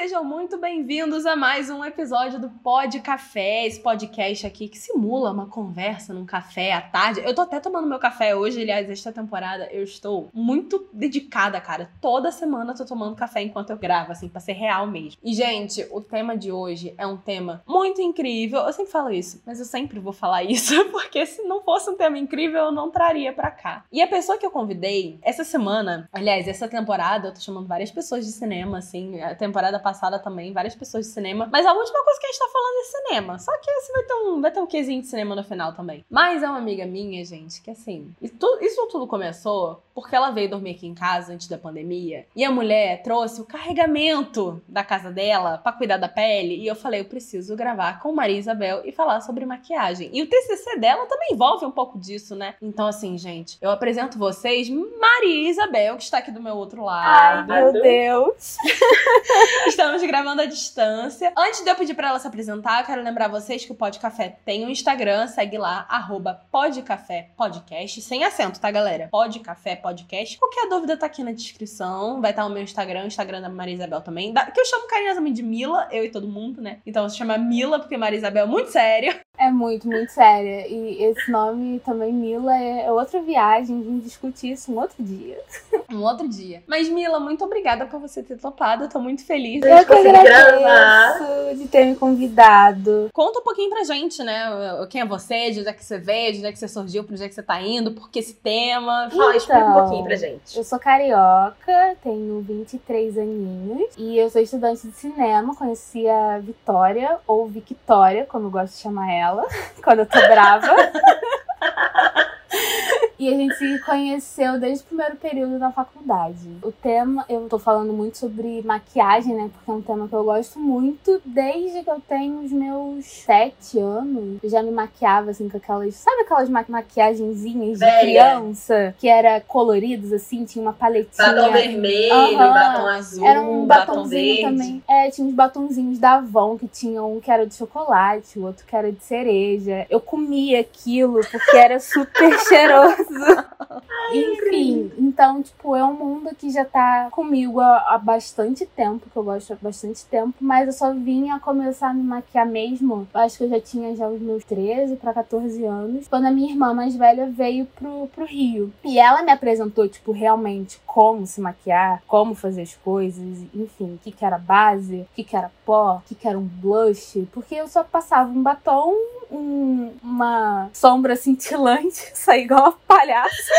sejam muito bem-vindos a mais um episódio do Pod Café, esse podcast aqui que simula uma conversa num café à tarde. Eu tô até tomando meu café hoje, aliás, esta temporada eu estou muito dedicada, cara. Toda semana eu tô tomando café enquanto eu gravo, assim, pra ser real mesmo. E, gente, o tema de hoje é um tema muito incrível. Eu sempre falo isso, mas eu sempre vou falar isso, porque se não fosse um tema incrível, eu não traria pra cá. E a pessoa que eu convidei, essa semana, aliás, essa temporada, eu tô chamando várias pessoas de cinema, assim, a temporada passada também, várias pessoas de cinema. Mas a última coisa que a gente tá falando é cinema. Só que esse vai ter um, vai ter um quesinho de cinema no final também. Mas é uma amiga minha, gente, que assim, isso tudo, isso tudo começou porque ela veio dormir aqui em casa antes da pandemia. E a mulher trouxe o carregamento da casa dela para cuidar da pele. E eu falei, eu preciso gravar com Maria Isabel e falar sobre maquiagem. E o TCC dela também envolve um pouco disso, né? Então, assim, gente, eu apresento vocês Maria Isabel, que está aqui do meu outro lado. Ai, meu Deus. Estamos gravando à distância. Antes de eu pedir para ela se apresentar, eu quero lembrar vocês que o Pod Café tem um Instagram, segue lá, arroba Podcast, sem acento, tá, galera? Pod Café Podcast. Qualquer dúvida tá aqui na descrição. Vai estar o meu Instagram, o Instagram da Maria Isabel também. Que eu chamo carinhosamente de Mila, eu e todo mundo, né? Então se chama Mila, porque Maria Isabel é muito séria. É muito, muito séria. E esse nome também, Mila, é outra viagem. A gente discutir isso um outro dia. Um outro dia. Mas, Mila, muito obrigada por você ter topado. Eu tô muito feliz. Eu que agradeço de ter me convidado. Conta um pouquinho pra gente, né? Quem é você, de onde é que você veio, de onde é que você surgiu, pra onde é que você tá indo, por que esse tema. Fala, então, explica um pouquinho pra gente. Eu sou carioca, tenho 23 aninhos e eu sou estudante de cinema. Conheci a Vitória, ou Victória, como eu gosto de chamar ela quando eu tô brava. E a gente se conheceu desde o primeiro período da faculdade. O tema, eu tô falando muito sobre maquiagem, né? Porque é um tema que eu gosto muito desde que eu tenho os meus sete anos. Eu já me maquiava, assim, com aquelas. Sabe aquelas ma maquiagenzinhas de Velha. criança? Que era coloridos, assim, tinha uma paletinha. Batom vermelho, Aham. batom azul, Era um batom batonzinho verde. também. É, tinha uns batonzinhos da Avon, que tinha um que era de chocolate, o outro que era de cereja. Eu comia aquilo porque era super cheiroso. Enfim, então, tipo, é um mundo que já tá comigo há, há bastante tempo, que eu gosto há bastante tempo, mas eu só vim a começar a me maquiar mesmo. Acho que eu já tinha já os meus 13 pra 14 anos, quando a minha irmã mais velha veio pro, pro Rio. E ela me apresentou, tipo, realmente como se maquiar, como fazer as coisas, enfim, o que, que era base, o que, que era pó, o que, que era um blush, porque eu só passava um batom, um- uma sombra cintilante, saí igual uma palhaça.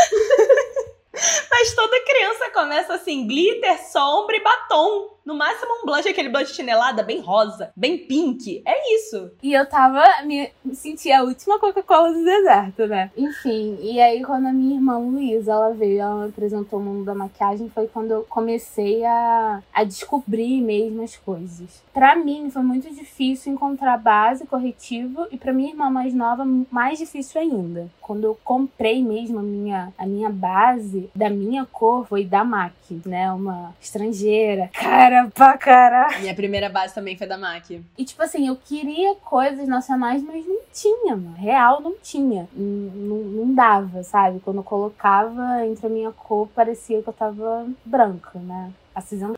Mas toda criança começa assim: glitter, sombra e batom. No máximo um blush, aquele blush chinelada, bem rosa, bem pink. É isso. E eu tava, me, me sentia a última Coca-Cola do deserto, né? Enfim, e aí quando a minha irmã Luísa, ela veio, ela me apresentou o mundo da maquiagem, foi quando eu comecei a, a descobrir mesmo as coisas. Pra mim, foi muito difícil encontrar base, corretivo, e pra minha irmã mais nova, mais difícil ainda. Quando eu comprei mesmo a minha, a minha base da minha cor, foi da MAC, né? Uma estrangeira, cara pra caralho. Minha primeira base também foi da MAC. E, tipo assim, eu queria coisas nacionais, mas não tinha, mano. Real não tinha. Não, não, não dava, sabe? Quando eu colocava entre a minha cor, parecia que eu tava branca, né?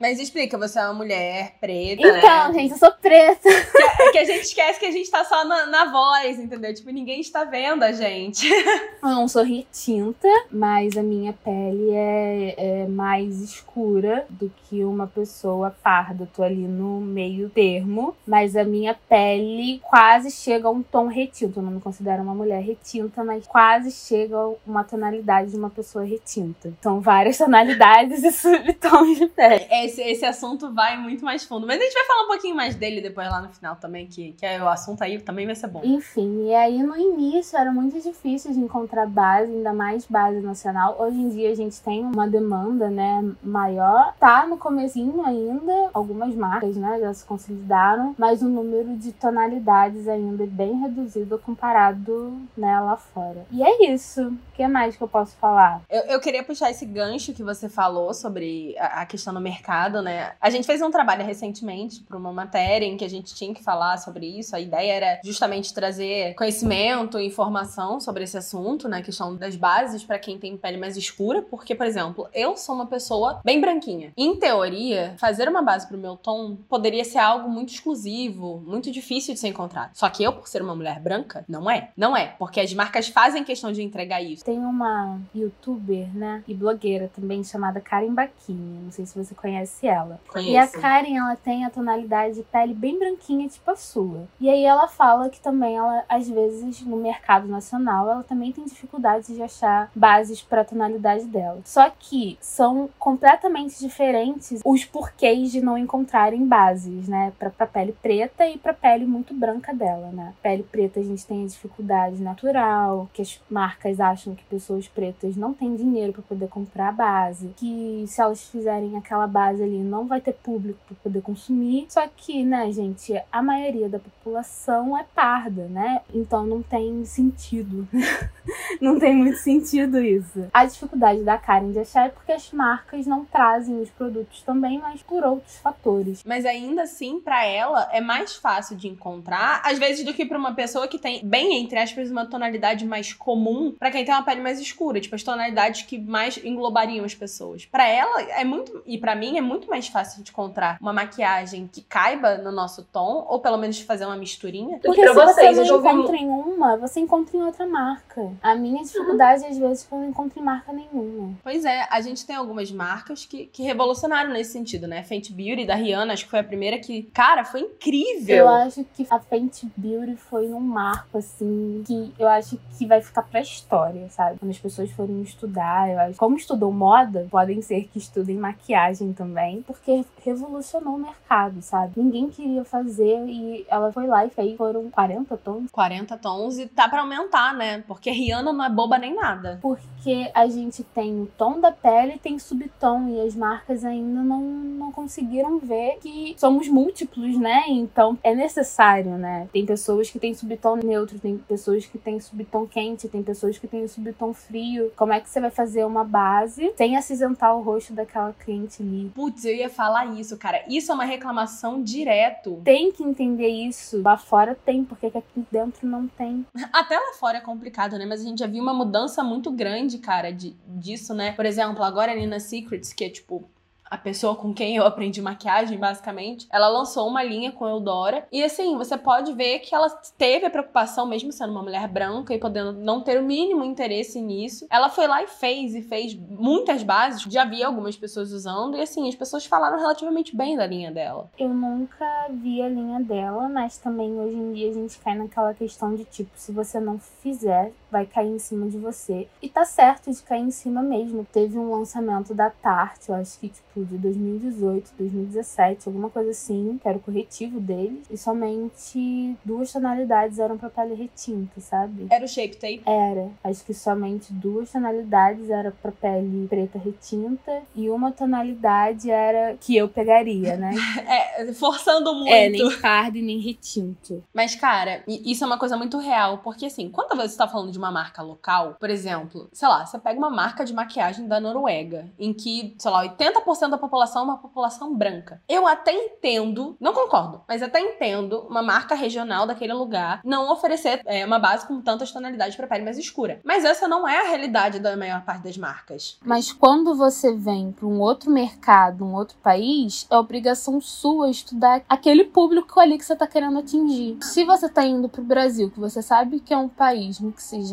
Mas explica, você é uma mulher preta, Então, né? gente, eu sou preta. É que a gente esquece que a gente tá só na, na voz, entendeu? Tipo, ninguém está vendo a gente. Eu não sou retinta, mas a minha pele é, é mais escura do que uma pessoa parda. Eu tô ali no meio termo, mas a minha pele quase chega a um tom retinto. Eu não me considero uma mulher retinta, mas quase chega a uma tonalidade de uma pessoa retinta. São várias tonalidades e subtons de pele. Esse, esse assunto vai muito mais fundo. Mas a gente vai falar um pouquinho mais dele depois lá no final também, que, que é o assunto aí também vai ser bom. Enfim, e aí no início era muito difícil de encontrar base, ainda mais base nacional. Hoje em dia a gente tem uma demanda, né, maior. Tá no comecinho ainda, algumas marcas, né, já se consolidaram, mas o número de tonalidades ainda é bem reduzido comparado, né, lá fora. E é isso. O que mais que eu posso falar? Eu, eu queria puxar esse gancho que você falou sobre a, a questão no mercado, né? A gente fez um trabalho recentemente para uma matéria em que a gente tinha que falar sobre isso. A ideia era justamente trazer conhecimento e informação sobre esse assunto, né? A questão das bases para quem tem pele mais escura, porque, por exemplo, eu sou uma pessoa bem branquinha. Em teoria, fazer uma base pro meu tom poderia ser algo muito exclusivo, muito difícil de ser encontrado. Só que eu, por ser uma mulher branca, não é. Não é, porque as marcas fazem questão de entregar isso. Tem uma youtuber, né, e blogueira também chamada Karen Bakini. Não sei se você conhece ela. Conheço. E a Karen, ela tem a tonalidade de pele bem branquinha, tipo a sua. E aí ela fala que também ela, às vezes, no mercado nacional, ela também tem dificuldade de achar bases para tonalidade dela. Só que são completamente diferentes os porquês de não encontrarem bases, né, para pra pele preta e pra pele muito branca dela, né? Pele preta a gente tem a dificuldade natural, que as marcas acham que pessoas pretas não têm dinheiro para poder comprar a base, que se elas fizerem aquela base ali não vai ter público para poder consumir. Só que, né, gente, a maioria da população é parda, né? Então não tem sentido. não tem muito sentido isso. A dificuldade da Karen de achar é porque as marcas não trazem os produtos também, mas por outros fatores. Mas ainda assim, para ela, é mais fácil de encontrar, às vezes, do que pra uma pessoa que tem, bem entre aspas, uma tonalidade mais comum para quem tem uma pele mais escura, tipo as tonalidades que mais englobariam as pessoas. Para ela é muito e para mim é muito mais fácil de encontrar uma maquiagem que caiba no nosso tom ou pelo menos fazer uma misturinha. Porque pra se vocês, você não encontra em uma, você encontra em outra marca. A minha dificuldade, às vezes, é que eu não encontro em marca nenhuma. Pois é, a gente tem algumas marcas que, que revolucionaram nesse sentido, né? Fenty Beauty da Rihanna, acho que foi a primeira que, cara, foi incrível. Eu acho que a Fenty Beauty foi um marco, assim, que eu acho que vai ficar pra história, sabe? Quando as pessoas forem estudar, eu acho. Como estudou moda, podem ser que estudem maquiagem também, porque revolucionou o mercado, sabe? Ninguém queria fazer e ela foi lá e fez. Foram 40 tons. 40 tons e tá pra aumentar, né? Porque Rihanna não é boba nem nada. Porque a gente tem o tom da pele e tem subtom, e as marcas ainda não, não conseguiram ver que somos múltiplos, né? Então é necessário, né? Tem pessoas que têm subtom neutro, tem pessoas que têm subtom quente, tem pessoas que têm subtom frio. Como é que você vai fazer uma base sem acinzentar o rosto daquela cliente ali? Putz, eu ia falar isso, cara. Isso é uma reclamação direto. Tem que entender isso. Lá fora tem, porque aqui dentro não tem. Até lá fora é complicado, né? Mas a gente já viu uma mudança muito grande, cara, de, disso, né? Por exemplo, agora a Nina Secrets, que é tipo a pessoa com quem eu aprendi maquiagem, basicamente, ela lançou uma linha com Eudora. E assim, você pode ver que ela teve a preocupação, mesmo sendo uma mulher branca e podendo não ter o mínimo interesse nisso. Ela foi lá e fez, e fez muitas bases. Já vi algumas pessoas usando, e assim, as pessoas falaram relativamente bem da linha dela. Eu nunca vi a linha dela, mas também hoje em dia a gente cai naquela questão de tipo, se você não fizer, vai cair em cima de você. E tá certo de cair em cima mesmo. Teve um lançamento da Tarte, eu acho que tipo de 2018, 2017, alguma coisa assim, que era o corretivo deles. E somente duas tonalidades eram pra pele retinta, sabe? Era o Shape Tape? Era. Acho que somente duas tonalidades era pra pele preta retinta e uma tonalidade era que eu pegaria, né? É, forçando muito. É, nem pardo e nem retinto. Mas, cara, isso é uma coisa muito real, porque assim, quando você tá falando de uma marca local, por exemplo, sei lá, você pega uma marca de maquiagem da Noruega, em que, sei lá, 80% da população é uma população branca. Eu até entendo, não concordo, mas até entendo uma marca regional daquele lugar não oferecer é, uma base com tantas tonalidades pra pele mais escura. Mas essa não é a realidade da maior parte das marcas. Mas quando você vem para um outro mercado, um outro país, é obrigação sua estudar aquele público ali que você tá querendo atingir. Se você tá indo pro Brasil, que você sabe que é um país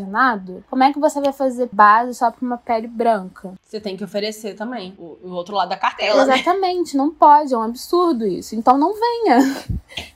mixigenado, como é que você vai fazer base só pra uma pele branca? Você tem que oferecer também o, o outro lado da cartela, né? Exatamente, não pode, é um absurdo isso. Então não venha.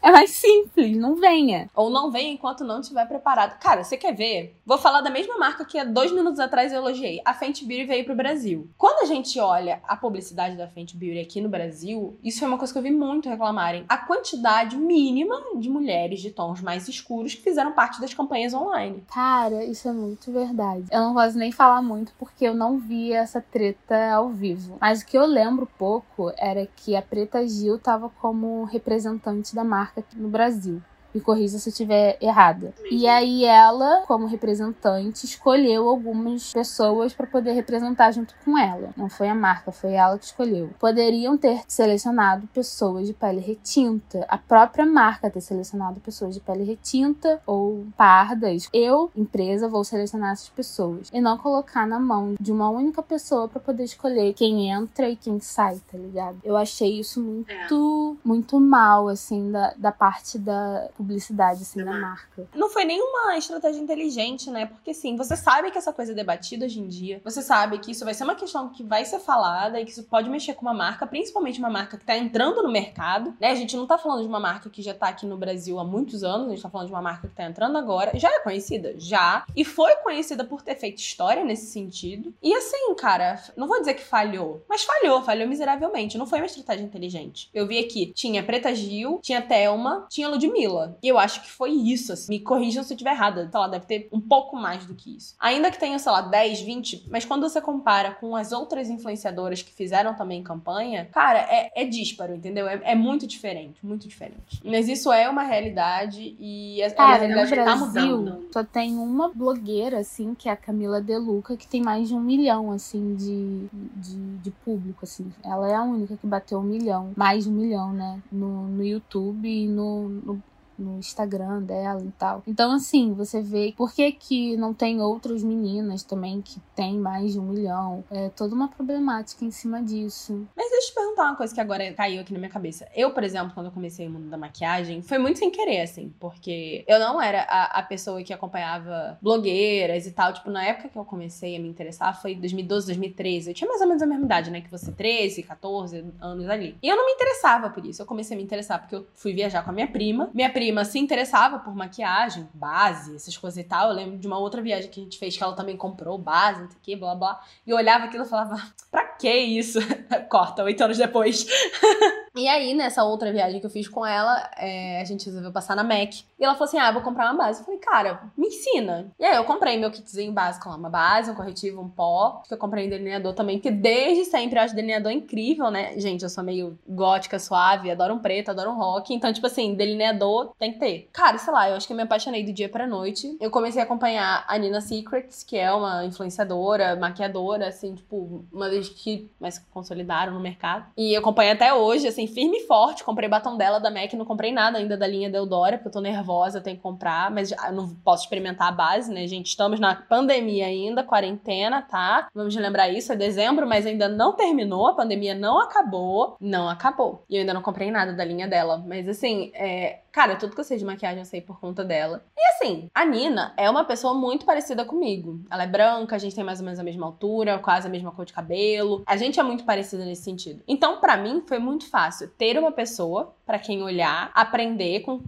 É mais simples, não venha. Ou não vem enquanto não estiver preparado. Cara, você quer ver? Vou falar da mesma marca que há dois minutos atrás eu elogiei. A Fenty Beauty veio pro Brasil. Quando a gente olha a publicidade da Fenty Beauty aqui no Brasil, isso foi uma coisa que eu vi muito reclamarem. A quantidade mínima de mulheres de tons mais escuros que fizeram parte das campanhas online. Cara, isso é muito verdade. Eu não posso nem falar muito porque eu não vi essa treta ao vivo. Mas o que eu lembro pouco era que a Preta Gil tava como representante da marca aqui no Brasil. Me corrija se eu estiver errada. E aí ela, como representante, escolheu algumas pessoas para poder representar junto com ela. Não foi a marca, foi ela que escolheu. Poderiam ter selecionado pessoas de pele retinta. A própria marca ter selecionado pessoas de pele retinta ou pardas. Eu, empresa, vou selecionar essas pessoas e não colocar na mão de uma única pessoa para poder escolher quem entra e quem sai, tá ligado? Eu achei isso muito, é. muito mal, assim, da, da parte da publicidade, assim, da marca. Não foi nenhuma estratégia inteligente, né? Porque, assim, você sabe que essa coisa é debatida hoje em dia. Você sabe que isso vai ser uma questão que vai ser falada e que isso pode mexer com uma marca, principalmente uma marca que tá entrando no mercado, né? A gente não tá falando de uma marca que já tá aqui no Brasil há muitos anos, a gente tá falando de uma marca que tá entrando agora. Já é conhecida? Já. E foi conhecida por ter feito história nesse sentido. E assim, cara, não vou dizer que falhou, mas falhou, falhou miseravelmente. Não foi uma estratégia inteligente. Eu vi aqui, tinha Preta Gil, tinha Thelma, tinha Ludmilla. E eu acho que foi isso, assim. Me corrijam se eu estiver errada. Sei lá, deve ter um pouco mais do que isso. Ainda que tenha, sei lá, 10, 20, mas quando você compara com as outras influenciadoras que fizeram também campanha, cara, é, é dísparo, entendeu? É, é, muito diferente, muito diferente. Mas isso é uma realidade e é, cara, é uma realidade no Brasil, tá mudando. Só tem uma blogueira, assim, que é a Camila Deluca, que tem mais de um milhão, assim, de, de, de público, assim. Ela é a única que bateu um milhão, mais de um milhão, né? No, no YouTube e no, no no Instagram dela e tal. Então, assim, você vê por que, que não tem outras meninas também que tem mais de um milhão. É toda uma problemática em cima disso. Mas deixa eu te perguntar uma coisa que agora caiu aqui na minha cabeça. Eu, por exemplo, quando eu comecei o mundo da maquiagem, foi muito sem querer, assim, porque eu não era a, a pessoa que acompanhava blogueiras e tal. Tipo, na época que eu comecei a me interessar, foi 2012, 2013. Eu tinha mais ou menos a mesma idade, né? Que você, 13, 14 anos ali. E eu não me interessava por isso. Eu comecei a me interessar porque eu fui viajar com a minha prima. Minha prima prima se interessava por maquiagem, base, essas coisas e tal. Eu lembro de uma outra viagem que a gente fez que ela também comprou base, não sei o que, blá blá. E eu olhava aquilo e falava, pra que isso? Corta, oito anos depois. e aí, nessa outra viagem que eu fiz com ela, é, a gente resolveu passar na MAC. E ela falou assim: ah, vou comprar uma base. Eu falei, cara, me ensina. E aí eu comprei meu kitzinho básico lá, uma base, um corretivo, um pó. Eu comprei um delineador também, porque desde sempre eu acho delineador incrível, né? Gente, eu sou meio gótica, suave, adoro um preto, adoro um rock. Então, tipo assim, delineador tem que ter. Cara, sei lá, eu acho que eu me apaixonei do dia pra noite. Eu comecei a acompanhar a Nina Secrets, que é uma influenciadora, maquiadora, assim, tipo, uma vez que mais consolidaram no mercado. E eu acompanho até hoje, assim, firme e forte. Comprei batom dela da MAC, não comprei nada ainda da linha Deodora, porque eu tô nervosa, eu tenho que comprar, mas já, não posso experimentar a base, né, gente? Estamos na pandemia ainda, quarentena, tá? Vamos lembrar isso, é dezembro, mas ainda não terminou, a pandemia não acabou. Não acabou. E eu ainda não comprei nada da linha dela. Mas assim, é, Cara, tudo que eu sei de maquiagem eu sei por conta dela. E assim, a Nina é uma pessoa muito parecida comigo. Ela é branca, a gente tem mais ou menos a mesma altura, quase a mesma cor de cabelo. A gente é muito parecida nesse sentido. Então, para mim, foi muito fácil ter uma pessoa para quem olhar, aprender com,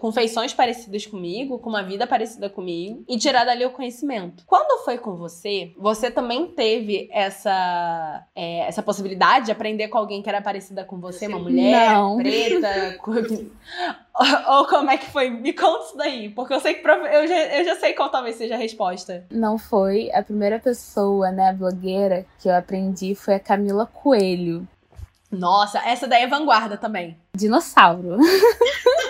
com feições parecidas comigo, com uma vida parecida comigo e tirar dali o conhecimento. Quando foi com você, você também teve essa, é, essa possibilidade de aprender com alguém que era parecida com você, uma mulher Não. preta, Ou como é que foi? Me conta isso daí, porque eu sei que eu já, eu já sei qual talvez seja a resposta. Não foi. A primeira pessoa, né, blogueira, que eu aprendi foi a Camila Coelho. Nossa, essa daí é vanguarda também. Dinossauro.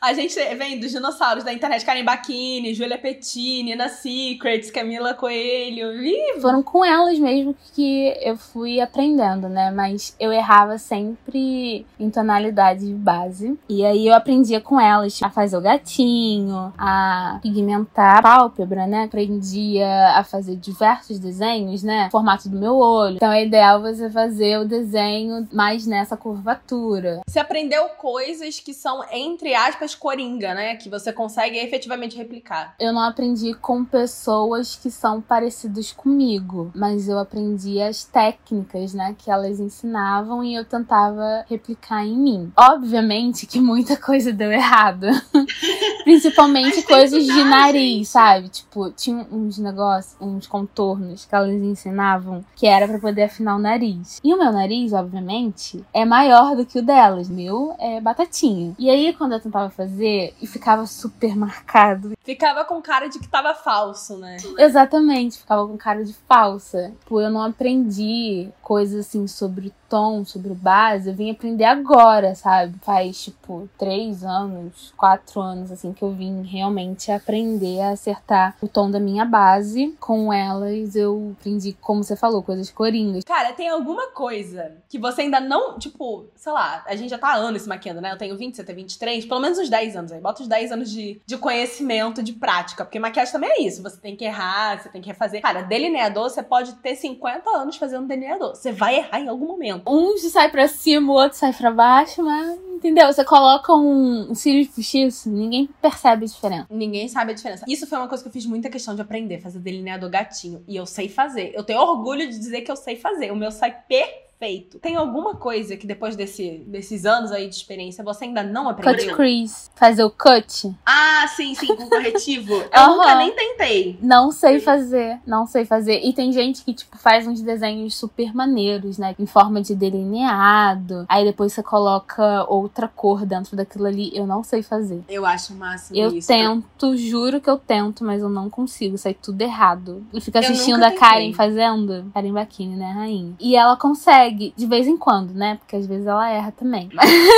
A gente vem dos dinossauros da internet, Karen Bacchini, Julia Pettini, Nina Secrets, Camila Coelho. Ih, Foram com elas mesmo que eu fui aprendendo, né? Mas eu errava sempre em tonalidade base. E aí eu aprendia com elas a fazer o gatinho, a pigmentar a pálpebra, né? Aprendia a fazer diversos desenhos, né? Formato do meu olho. Então é ideal você fazer o desenho mais nessa curvatura. Você aprendeu coisas que são, entre aspas, coringa, né? Que você consegue efetivamente replicar. Eu não aprendi com pessoas que são parecidas comigo, mas eu aprendi as técnicas, né? Que elas ensinavam e eu tentava replicar em mim. Obviamente que muita coisa deu errado. Principalmente coisas de nariz, sabe? Tipo, tinha uns negócios, uns contornos que elas ensinavam que era para poder afinar o nariz. E o meu nariz, obviamente, é maior do que o delas. Meu é batatinha. E aí, quando eu tentava fazer e ficava super marcado. Ficava com cara de que tava falso, né? Exatamente, ficava com cara de falsa. Tipo, eu não aprendi coisas assim sobre o tom, sobre o base. Eu vim aprender agora, sabe? Faz, tipo, três anos, quatro anos, assim, que eu vim realmente aprender a acertar o tom da minha base. Com elas, eu aprendi, como você falou, coisas coringas. Cara, tem alguma coisa que você ainda não, tipo, sei lá, a gente já tá há anos se maquiando, né? Eu tenho 20, você tem 23, pelo menos uns 10 anos aí. Bota uns 10 anos de, de conhecimento, de prática. Porque maquiagem também é isso. Você tem que errar, você tem que refazer. Cara, delineador, você pode ter 50 anos fazendo delineador. Você vai errar em algum momento. Um sai pra cima, o outro sai pra baixo, mas. Entendeu? Você coloca um, cílio de postiço, ninguém percebe a diferença. Ninguém sabe a diferença. Isso foi uma coisa que eu fiz muita questão de aprender, fazer delineador gatinho. E eu sei fazer. Eu tenho orgulho de dizer que eu sei fazer. O meu sai perfeito feito. Tem alguma coisa que depois desse, desses anos aí de experiência você ainda não aprendeu? Cut crease. Fazer o cut. Ah, sim, sim, com corretivo. Eu uhum. nunca nem tentei. Não sei fazer, não sei fazer. E tem gente que, tipo, faz uns desenhos super maneiros, né? Em forma de delineado. Aí depois você coloca outra cor dentro daquilo ali. Eu não sei fazer. Eu acho máximo eu isso. Eu tento, juro que eu tento, mas eu não consigo. Sai tudo errado. E fica assistindo a Karen fazendo. Karen Bakini, né, rainha? E ela consegue consegue, de vez em quando, né? Porque às vezes ela erra também.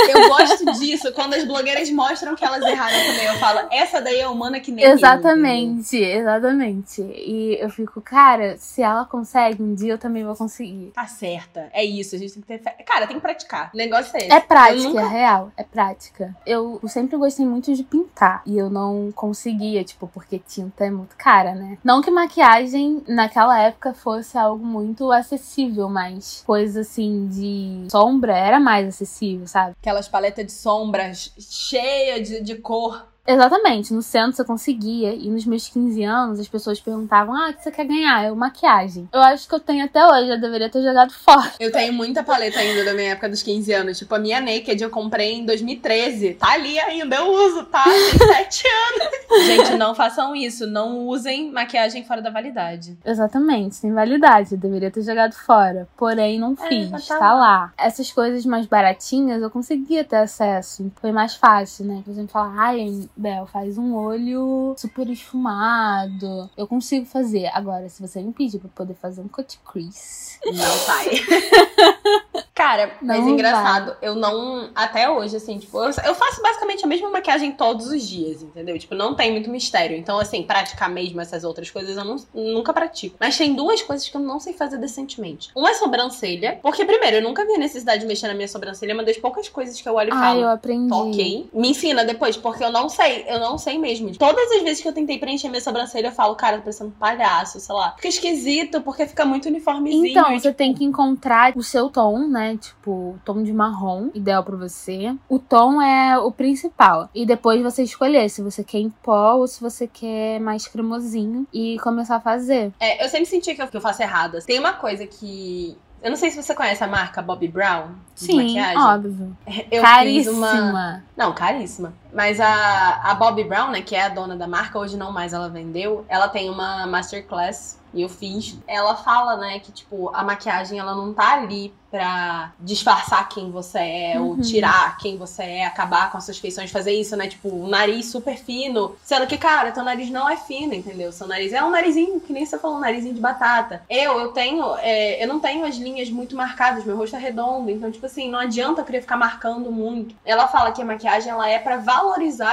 Eu gosto disso, quando as blogueiras mostram que elas erraram também. Eu falo, essa daí é humana que nem Exatamente, eu, exatamente. E eu fico, cara, se ela consegue, um dia eu também vou conseguir. Tá certa. É isso, a gente tem que ter fé. Cara, tem que praticar. O negócio é esse. É prática, nunca... é real. É prática. Eu sempre gostei muito de pintar. E eu não conseguia, tipo, porque tinta é muito cara, né? Não que maquiagem naquela época fosse algo muito acessível, mas coisas assim de sombra era mais acessível, sabe? Aquelas paletas de sombras cheias de, de cor Exatamente, no centro você conseguia. E nos meus 15 anos as pessoas perguntavam: Ah, o que você quer ganhar? Eu, maquiagem. Eu acho que eu tenho até hoje, eu deveria ter jogado fora. Eu tenho muita paleta ainda da minha época dos 15 anos. Tipo, a minha Naked eu comprei em 2013. Tá ali ainda, eu uso, tá? Tem 7 anos. Gente, não façam isso. Não usem maquiagem fora da validade. Exatamente, tem validade. Eu deveria ter jogado fora. Porém, não é, fiz. É, tá, tá lá. lá. Essas coisas mais baratinhas eu conseguia ter acesso. Foi mais fácil, né? Por exemplo, falar, ai, Bel, faz um olho super esfumado. Eu consigo fazer. Agora, se você me pedir pra poder fazer um cut crease. Não sai. Cara, não mas engraçado, vai. eu não. Até hoje, assim, tipo, eu, eu, faço basicamente a mesma maquiagem todos os dias, entendeu? Tipo, não tem muito mistério. Então, assim, praticar mesmo essas outras coisas eu não, nunca pratico. Mas tem duas coisas que eu não sei fazer decentemente. Uma é sobrancelha. Porque, primeiro, eu nunca vi a necessidade de mexer na minha sobrancelha. É uma das poucas coisas que eu olho e falo. Ah, eu aprendi. Ok. Me ensina depois, porque eu não sei. Eu não sei mesmo. Todas as vezes que eu tentei preencher minha sobrancelha, eu falo, cara, tô parecendo um palhaço, sei lá. Fica esquisito, porque fica muito uniformezinho. Então, você tipo... tem que encontrar o seu tom, né? Tipo, tom de marrom, ideal para você. O tom é o principal. E depois você escolher se você quer em pó ou se você quer mais cremosinho e começar a fazer. É, eu sempre senti que eu faço errado. Tem uma coisa que eu não sei se você conhece a marca Bobbi Brown de Sim, maquiagem. óbvio. Eu caríssima. Uma... Não, caríssima. Mas a, a Bobbi Brown, né, que é a dona da marca, hoje não mais ela vendeu, ela tem uma masterclass e eu fiz. Ela fala, né, que tipo, a maquiagem ela não tá ali pra disfarçar quem você é, uhum. ou tirar quem você é, acabar com as suas feições, fazer isso, né? Tipo, um nariz super fino. Sendo que, cara, teu nariz não é fino, entendeu? Seu nariz é um narizinho, que nem você falou, um narizinho de batata. Eu, eu tenho, é, eu não tenho as linhas muito marcadas, meu rosto é redondo, então, tipo assim, não adianta eu querer ficar marcando muito. Ela fala que a maquiagem, ela é para valorizar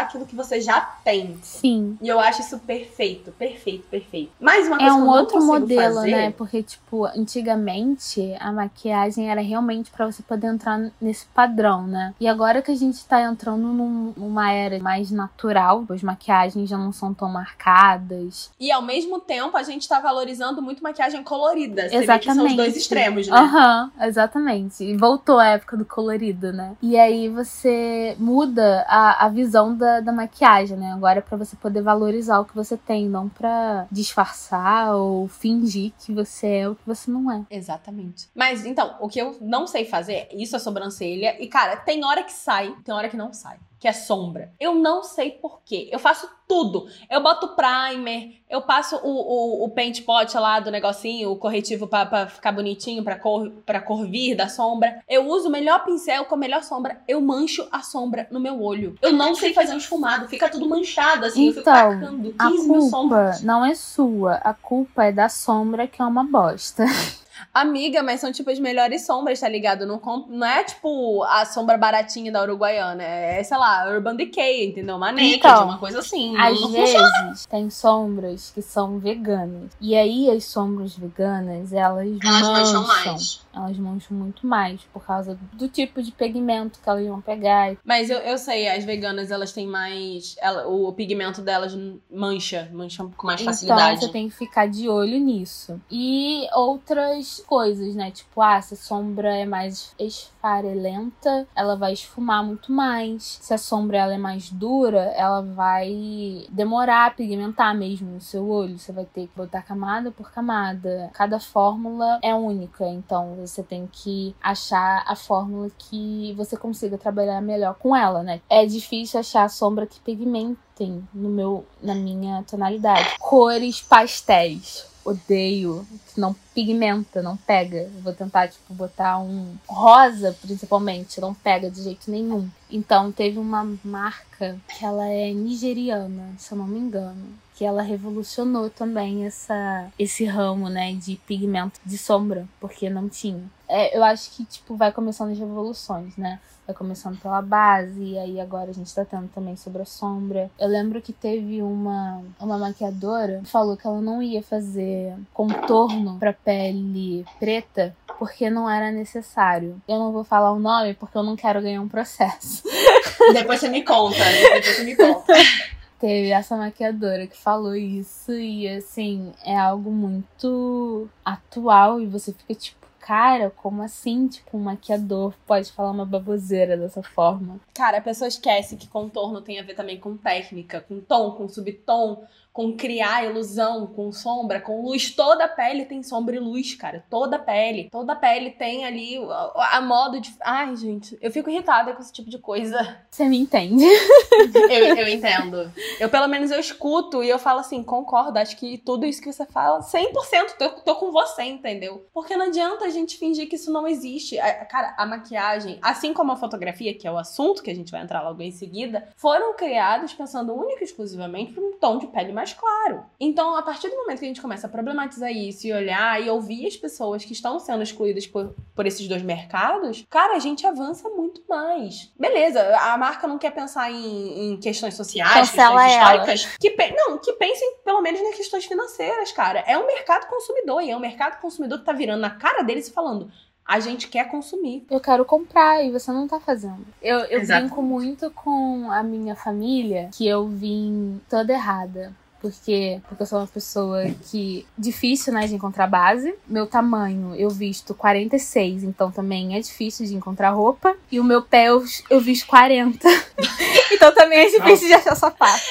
aquilo que você já tem. Sim. E eu acho isso perfeito, perfeito, perfeito. Mais uma coisa é um que eu outro modelo, fazer... né? Porque, tipo, antigamente a maquiagem era realmente para você poder entrar nesse padrão, né? E agora que a gente tá entrando num, numa era mais natural, as maquiagens já não são tão marcadas. E ao mesmo tempo a gente tá valorizando muito maquiagem colorida. Você exatamente. que são os dois extremos, né? Aham, uhum, exatamente. E voltou a época do colorido, né? E aí você muda a, a visão da, da maquiagem, né? Agora é pra você poder valorizar o que você tem, não pra disfarçar ou fingir que você é o que você não é. Exatamente. Mas então, o que eu não sei fazer, isso é sobrancelha. E, cara, tem hora que sai, tem hora que não sai. Que é sombra. Eu não sei porquê. Eu faço tudo. Eu boto primer, eu passo o, o, o paint pot lá do negocinho, o corretivo para ficar bonitinho, pra cor, pra cor vir da sombra. Eu uso o melhor pincel com a melhor sombra. Eu mancho a sombra no meu olho. Eu não sei fazer um esfumado, fica tudo manchado, assim. Então, eu fico tacando 15 a mil culpa sombras. não é sua, a culpa é da sombra que é uma bosta. Amiga, mas são tipo as melhores sombras, tá ligado? Não, não é tipo a sombra baratinha da Uruguaiana. É, sei lá, Urban Decay, entendeu? Uma naked, Então, uma coisa assim. Às não, não vezes funciona. tem sombras que são veganas. E aí as sombras veganas, elas, Elas mancham. Elas mancham muito mais por causa do tipo de pigmento que elas vão pegar. Mas eu, eu sei, as veganas, elas têm mais. ela- o pigmento delas mancha, mancha com mais Então facilidade. você tem que ficar de olho nisso. E outras coisas, né? Tipo, ah, se a sombra é mais esfarelenta, ela vai esfumar muito mais. Se a sombra ela é mais dura, ela vai demorar a pigmentar mesmo no seu olho. Você vai ter que botar camada por camada. Cada fórmula é única, então você tem que achar a fórmula que você consiga trabalhar melhor com ela, né? É difícil achar a sombra que pigmentem no meu, na minha tonalidade. Cores pastéis. Odeio. Que não pigmenta, não pega. Vou tentar, tipo, botar um rosa, principalmente. Não pega de jeito nenhum. Então, teve uma marca que ela é nigeriana, se eu não me engano. Que ela revolucionou também essa, esse ramo, né, de pigmento de sombra, porque não tinha. É, eu acho que, tipo, vai começando as revoluções, né? Vai começando pela base, e aí agora a gente tá tendo também sobre a sombra. Eu lembro que teve uma, uma maquiadora que falou que ela não ia fazer contorno pra pele preta porque não era necessário. Eu não vou falar o nome porque eu não quero ganhar um processo. Depois você me conta, depois você me conta. Teve essa maquiadora que falou isso e assim, é algo muito atual e você fica tipo, cara, como assim? Tipo, um maquiador pode falar uma baboseira dessa forma. Cara, a pessoa esquece que contorno tem a ver também com técnica, com tom, com subtom, com criar ilusão, com sombra, com luz. Toda a pele tem sombra e luz, cara. Toda a pele. Toda a pele tem ali a, a modo de. Ai, gente, eu fico irritada com esse tipo de coisa. Você me entende? Eu, eu entendo. Eu, pelo menos, eu escuto e eu falo assim, concordo. Acho que tudo isso que você fala, 100% tô, tô com você, entendeu? Porque não adianta a gente fingir que isso não existe. A- cara, a maquiagem, assim como a fotografia, que é o assunto que a gente vai entrar logo em seguida, foram criados pensando única e exclusivamente por um tom de pele mais claro. Então, a partir do momento que a gente começa a problematizar isso e olhar e ouvir as pessoas que estão sendo excluídas por, por esses dois mercados, cara, a gente avança muito mais. Beleza, a marca não quer pensar em, em questões sociais, Cancela questões ela. históricas. Que pe- não, que pensem pelo menos nas questões financeiras, cara. É um mercado consumidor e é um mercado consumidor que tá virando na cara deles e falando. A gente quer consumir. Eu quero comprar e você não tá fazendo. Eu, eu brinco muito com a minha família que eu vim toda errada. Porque, porque eu sou uma pessoa que. difícil, né, de encontrar base. Meu tamanho, eu visto 46, então também é difícil de encontrar roupa. E o meu pé, eu, eu visto 40. então também é difícil de achar sapato.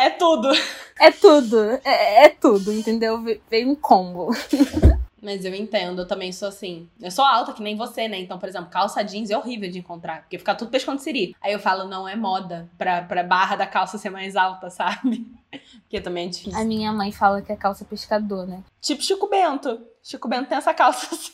É tudo. É tudo. É, é tudo, entendeu? Ve- Veio um combo. Mas eu entendo, eu também sou assim. Eu sou alta, que nem você, né? Então, por exemplo, calça jeans é horrível de encontrar, porque fica tudo pescando siri. Aí eu falo, não é moda pra, pra barra da calça ser mais alta, sabe? Porque também é difícil. A minha mãe fala que é calça pescador, né? Tipo Chico Bento. Chico Bento tem essa calça assim.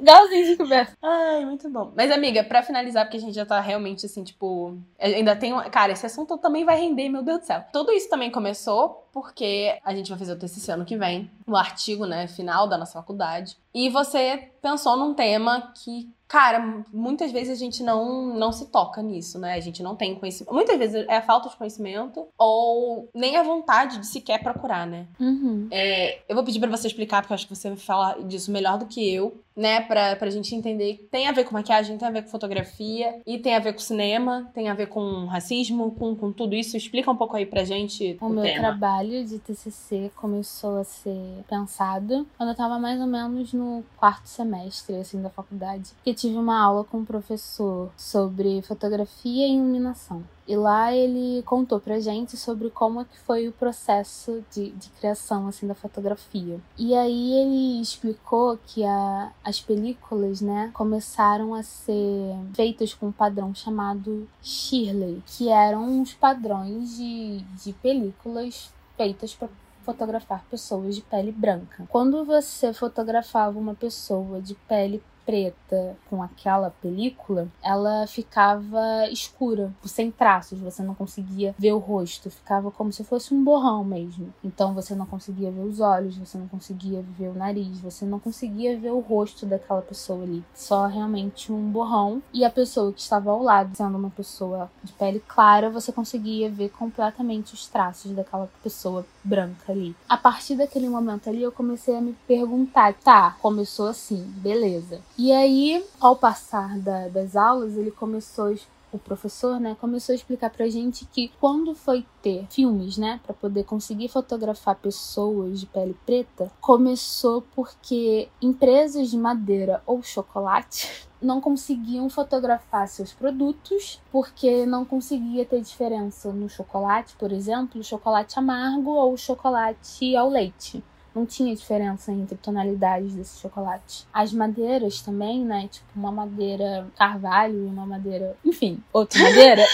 Igualzinho de coberta. Ai, muito bom. Mas, amiga, pra finalizar, porque a gente já tá realmente assim, tipo. Ainda tem. um- Cara, esse assunto também vai render, meu Deus do céu. Tudo isso também começou porque a gente vai fazer o TCC ano que vem, o artigo, né, final da nossa faculdade. E você pensou num tema que. Cara, muitas vezes a gente não, não se toca nisso, né? A gente não tem conhecimento. Muitas vezes é a falta de conhecimento ou nem a vontade de sequer procurar, né? Uhum. É, eu vou pedir pra você explicar, porque eu acho que você vai falar disso melhor do que eu, né? Pra, pra gente entender que tem a ver com maquiagem, tem a ver com fotografia, e tem a ver com cinema, tem a ver com racismo, com, com tudo isso. Explica um pouco aí pra gente O o, meu tema. trabalho de TCC começou a ser pensado quando eu tava mais ou menos no quarto semestre, assim, da faculdade. Que tive uma aula com um professor sobre fotografia e iluminação. E lá ele contou pra gente sobre como é que foi o processo de, de criação assim da fotografia. E aí ele explicou que a, as películas, né, começaram a ser feitas com um padrão chamado Shirley, que eram os padrões de, de películas feitas para fotografar pessoas de pele branca. Quando você fotografava uma pessoa de pele preta com aquela película, ela ficava escura, sem traços, você não conseguia ver o rosto, ficava como se fosse um borrão mesmo. Então você não conseguia ver os olhos, você não conseguia ver o nariz, você não conseguia ver o rosto daquela pessoa ali, só realmente um borrão. E a pessoa que estava ao lado, sendo uma pessoa de pele clara, você conseguia ver completamente os traços daquela pessoa branca ali. A partir daquele momento ali, eu comecei a me perguntar: tá, começou assim, beleza. E aí, ao passar da, das aulas, ele começou o professor, né, começou a explicar pra gente que quando foi ter filmes, né, para poder conseguir fotografar pessoas de pele preta, começou porque empresas de madeira ou chocolate não conseguiam fotografar seus produtos porque não conseguia ter diferença no chocolate, por exemplo, o chocolate amargo ou o chocolate ao leite não tinha diferença entre tonalidades desse chocolate. As madeiras também, né? Tipo, uma madeira carvalho e uma madeira. Enfim, outra madeira.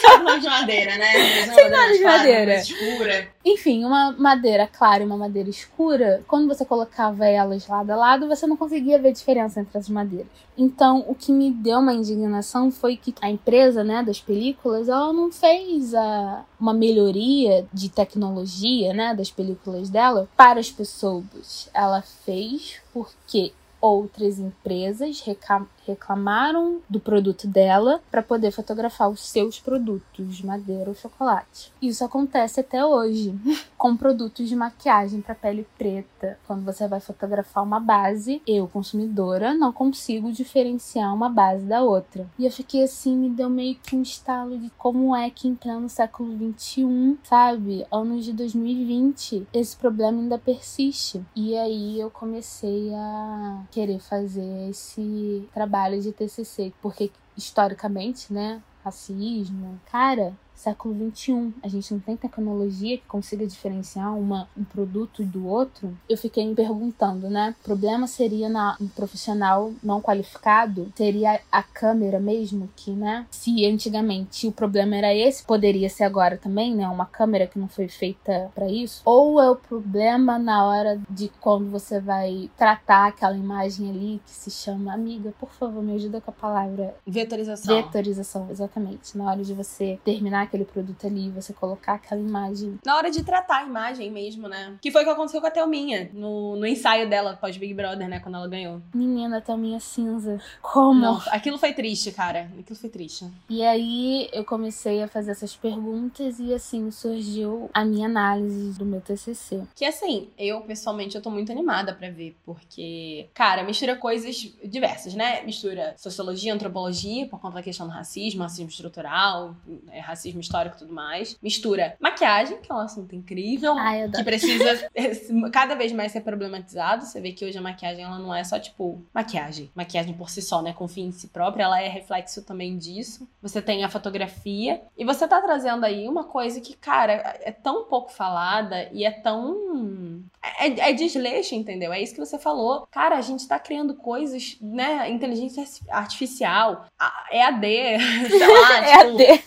Só nome de madeira, né? Sem nome de madeira. escura. Enfim, uma madeira clara e uma madeira escura, quando você colocava elas lado a lado, você não conseguia ver diferença entre as madeiras. Então, o que me deu uma indignação foi que a empresa, né, das películas, ela não fez a, uma melhoria de tecnologia, né, das películas dela para as pessoas. Ela fez porque outras empresas reclamaram do produto dela para poder fotografar os seus produtos de madeira ou chocolate. Isso acontece até hoje com produtos de maquiagem para pele preta. Quando você vai fotografar uma base, eu, consumidora, não consigo diferenciar uma base da outra. E eu fiquei assim, me deu meio que um estalo de como é que em pleno século 21, sabe, anos de 2020, esse problema ainda persiste. E aí eu comecei a querer fazer esse trabalho de TCC, porque historicamente, né, racismo, cara, século XXI, a gente não tem tecnologia que consiga diferenciar uma, um produto do outro, eu fiquei me perguntando, né? O problema seria na, um profissional não qualificado? Seria a câmera mesmo que, né? Se antigamente o problema era esse, poderia ser agora também, né? Uma câmera que não foi feita para isso? Ou é o problema na hora de quando você vai tratar aquela imagem ali que se chama amiga, por favor, me ajuda com a palavra vetorização. Vetorização, exatamente. Na hora de você terminar aquele produto ali, você colocar aquela imagem. Na hora de tratar a imagem mesmo, né? Que foi o que aconteceu com a Thelminha, no, no ensaio dela pós Big Brother, né? Quando ela ganhou. Menina, a Thelminha cinza. Como? Não, aquilo foi triste, cara. Aquilo foi triste. E aí eu comecei a fazer essas perguntas e assim surgiu a minha análise do meu TCC. Que assim, eu pessoalmente eu tô muito animada para ver, porque, cara, mistura coisas diversas, né? Mistura sociologia, antropologia, por conta da questão do racismo, racismo estrutural, é, racismo racismo histórico e tudo mais. Mistura maquiagem, que é um assunto incrível, Ai, que precisa cada vez mais ser problematizado. Você vê que hoje a maquiagem ela não é só tipo maquiagem, maquiagem por si só, né, com fim em si própria, ela é reflexo também disso. Você tem a fotografia e você tá trazendo aí uma coisa que, cara, é tão pouco falada e é tão é, é desleixo, entendeu? É isso que você falou. Cara, a gente tá criando coisas, né? Inteligência artificial, EAD, sei lá, tipo, EAD.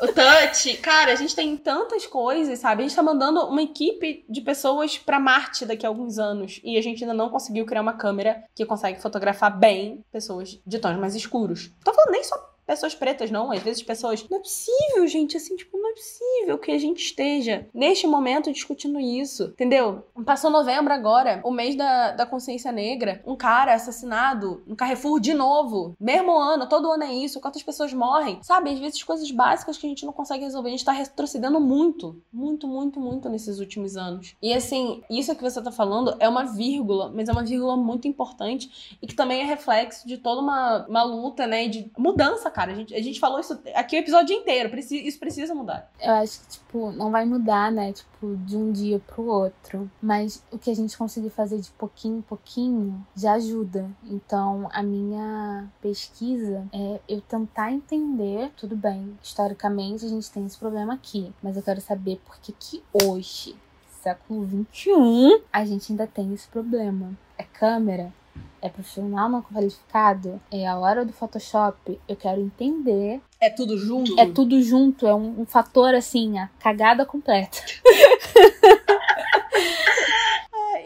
O touch. Cara, a gente tem tantas coisas, sabe? A gente tá mandando uma equipe de pessoas para Marte daqui a alguns anos e a gente ainda não conseguiu criar uma câmera que consegue fotografar bem pessoas de tons mais escuros. Tô falando nem só pessoas pretas, não. Às vezes pessoas. Não é possível, gente. Assim, tipo, não é possível que a gente esteja neste momento discutindo isso. Entendeu? Passou novembro agora, o mês da, da consciência negra. Um cara assassinado no Carrefour de novo. Mesmo ano, todo ano é isso. Quantas pessoas morrem? Sabe? Às vezes coisas básicas que a gente não consegue resolver. A gente tá retrocedendo muito. Muito, muito, muito nesses últimos anos. E assim, isso que você tá falando é uma vírgula, mas é uma vírgula muito importante e que também é reflexo de toda uma, uma luta, né? De mudança, cara. A gente, a gente falou isso aqui o episódio inteiro. Isso precisa mudar. Eu acho que, tipo, não vai mudar, né? Tipo, de um dia pro outro. Mas o que a gente conseguir fazer de pouquinho em pouquinho já ajuda. Então, a minha pesquisa é eu tentar entender, tudo bem, historicamente a gente tem esse problema aqui. Mas eu quero saber por que que hoje, século XXI, a gente ainda tem esse problema. É câmera, é profissional não qualificado, é a hora do Photoshop, eu quero entender. É tudo junto? É tudo junto, é um, um fator assim, a cagada completa.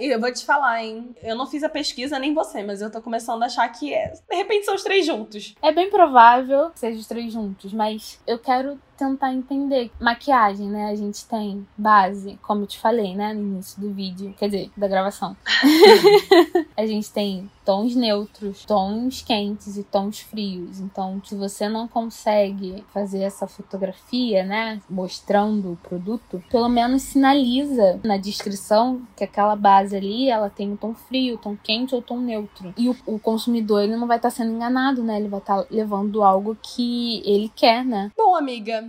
E eu vou te falar, hein? Eu não fiz a pesquisa, nem você, mas eu tô começando a achar que é. De repente são os três juntos. É bem provável que sejam os três juntos, mas eu quero tentar entender. Maquiagem, né? A gente tem base, como eu te falei, né? No início do vídeo. Quer dizer, da gravação. a gente tem tons neutros, tons quentes e tons frios. Então, se você não consegue fazer essa fotografia, né? Mostrando o produto, pelo menos sinaliza na descrição que aquela base ali, ela tem um tom frio, tom quente ou tom neutro. E o, o consumidor, ele não vai estar tá sendo enganado, né? Ele vai estar tá levando algo que ele quer, né? Bom, amiga,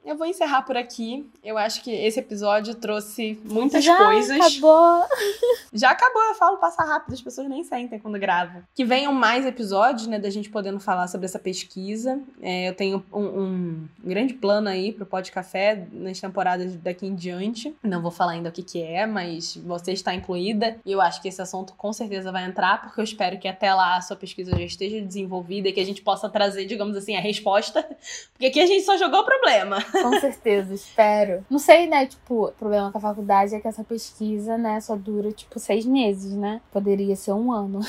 eu vou encerrar por aqui. Eu acho que esse episódio trouxe muitas Já coisas. Acabou. Já acabou, eu falo passar rápido, as pessoas nem sentem quando gravo. Que venham mais episódios, né, da gente podendo falar sobre essa pesquisa. É, eu tenho um, um, grande plano aí pro Pod Café nas temporadas daqui em diante. Não vou falar ainda o que, que é, mas você está incluída. E eu acho que esse assunto com certeza vai entrar, porque eu espero que até lá a sua pesquisa já esteja desenvolvida e que a gente possa trazer, digamos assim, a resposta. Porque aqui a gente só jogou o problema. Com certeza, espero. Não sei, né? Tipo, o problema com a faculdade é que essa pesquisa, né, só dura, tipo, seis meses, né? Poderia ser um ano.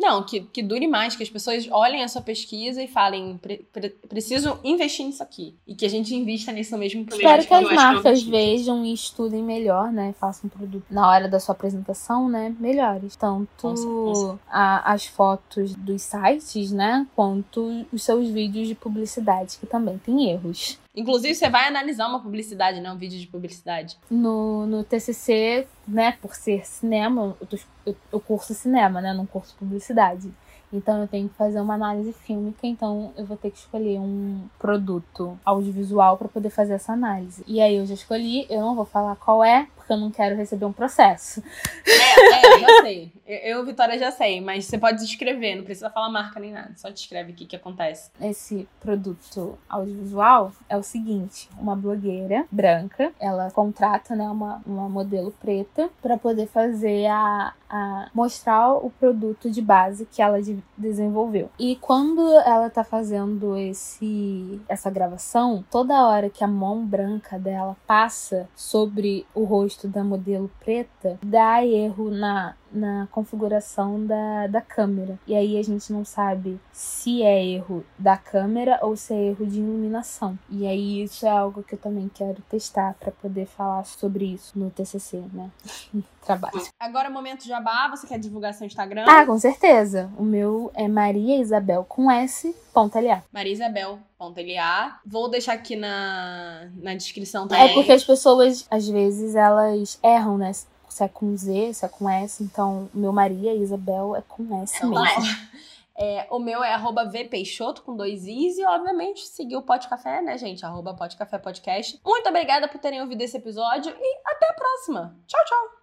Não, que, que dure mais, que as pessoas olhem a sua pesquisa e falem, pre, pre, preciso investir nisso aqui. E que a gente invista nisso mesmo Espero que as marcas vejam e estudem melhor, né? Façam produto na hora da sua apresentação, né? Melhores. Tanto a, as fotos dos sites, né? Quanto os seus vídeos de publicidade, que também tem erros. Inclusive, você vai analisar uma publicidade, né? Um vídeo de publicidade. No, no TCC, né? Por ser cinema, eu, tô, eu, eu curso cinema, né? Não curso publicidade. Então eu tenho que fazer uma análise fílmica, então eu vou ter que escolher um produto audiovisual para poder fazer essa análise. E aí eu já escolhi, eu não vou falar qual é, porque eu não quero receber um processo. É, é já sei. Eu, Vitória, já sei, mas você pode descrever, não precisa falar marca nem nada, só descreve o que, que acontece. Esse produto audiovisual é o seguinte: uma blogueira branca, ela contrata né, uma, uma modelo preta para poder fazer a, a mostrar o produto de base que ela de, desenvolveu. E quando ela tá fazendo esse essa gravação, toda hora que a mão branca dela passa sobre o rosto da modelo preta dá erro na, na configuração da, da câmera. E aí a gente não sabe se é erro da câmera ou se é erro de iluminação. E aí isso é algo que eu também quero testar para poder falar sobre isso no TCC, né? Trabalho. Agora é o momento jabá, você quer divulgar seu Instagram? Ah, com certeza. O meu é Maria Isabel com S, LA. Maria Isabel, LA. Vou deixar aqui na, na descrição também. É porque as pessoas, às vezes, elas erram, né? Se é com Z, se é com S. Então, meu Maria Isabel é com S então, mesmo. É, o meu é arroba vpeixoto com dois i's e, obviamente, seguir o Pod Café, né, gente? Arroba Pod Café Podcast. Muito obrigada por terem ouvido esse episódio e até a próxima. Tchau, tchau!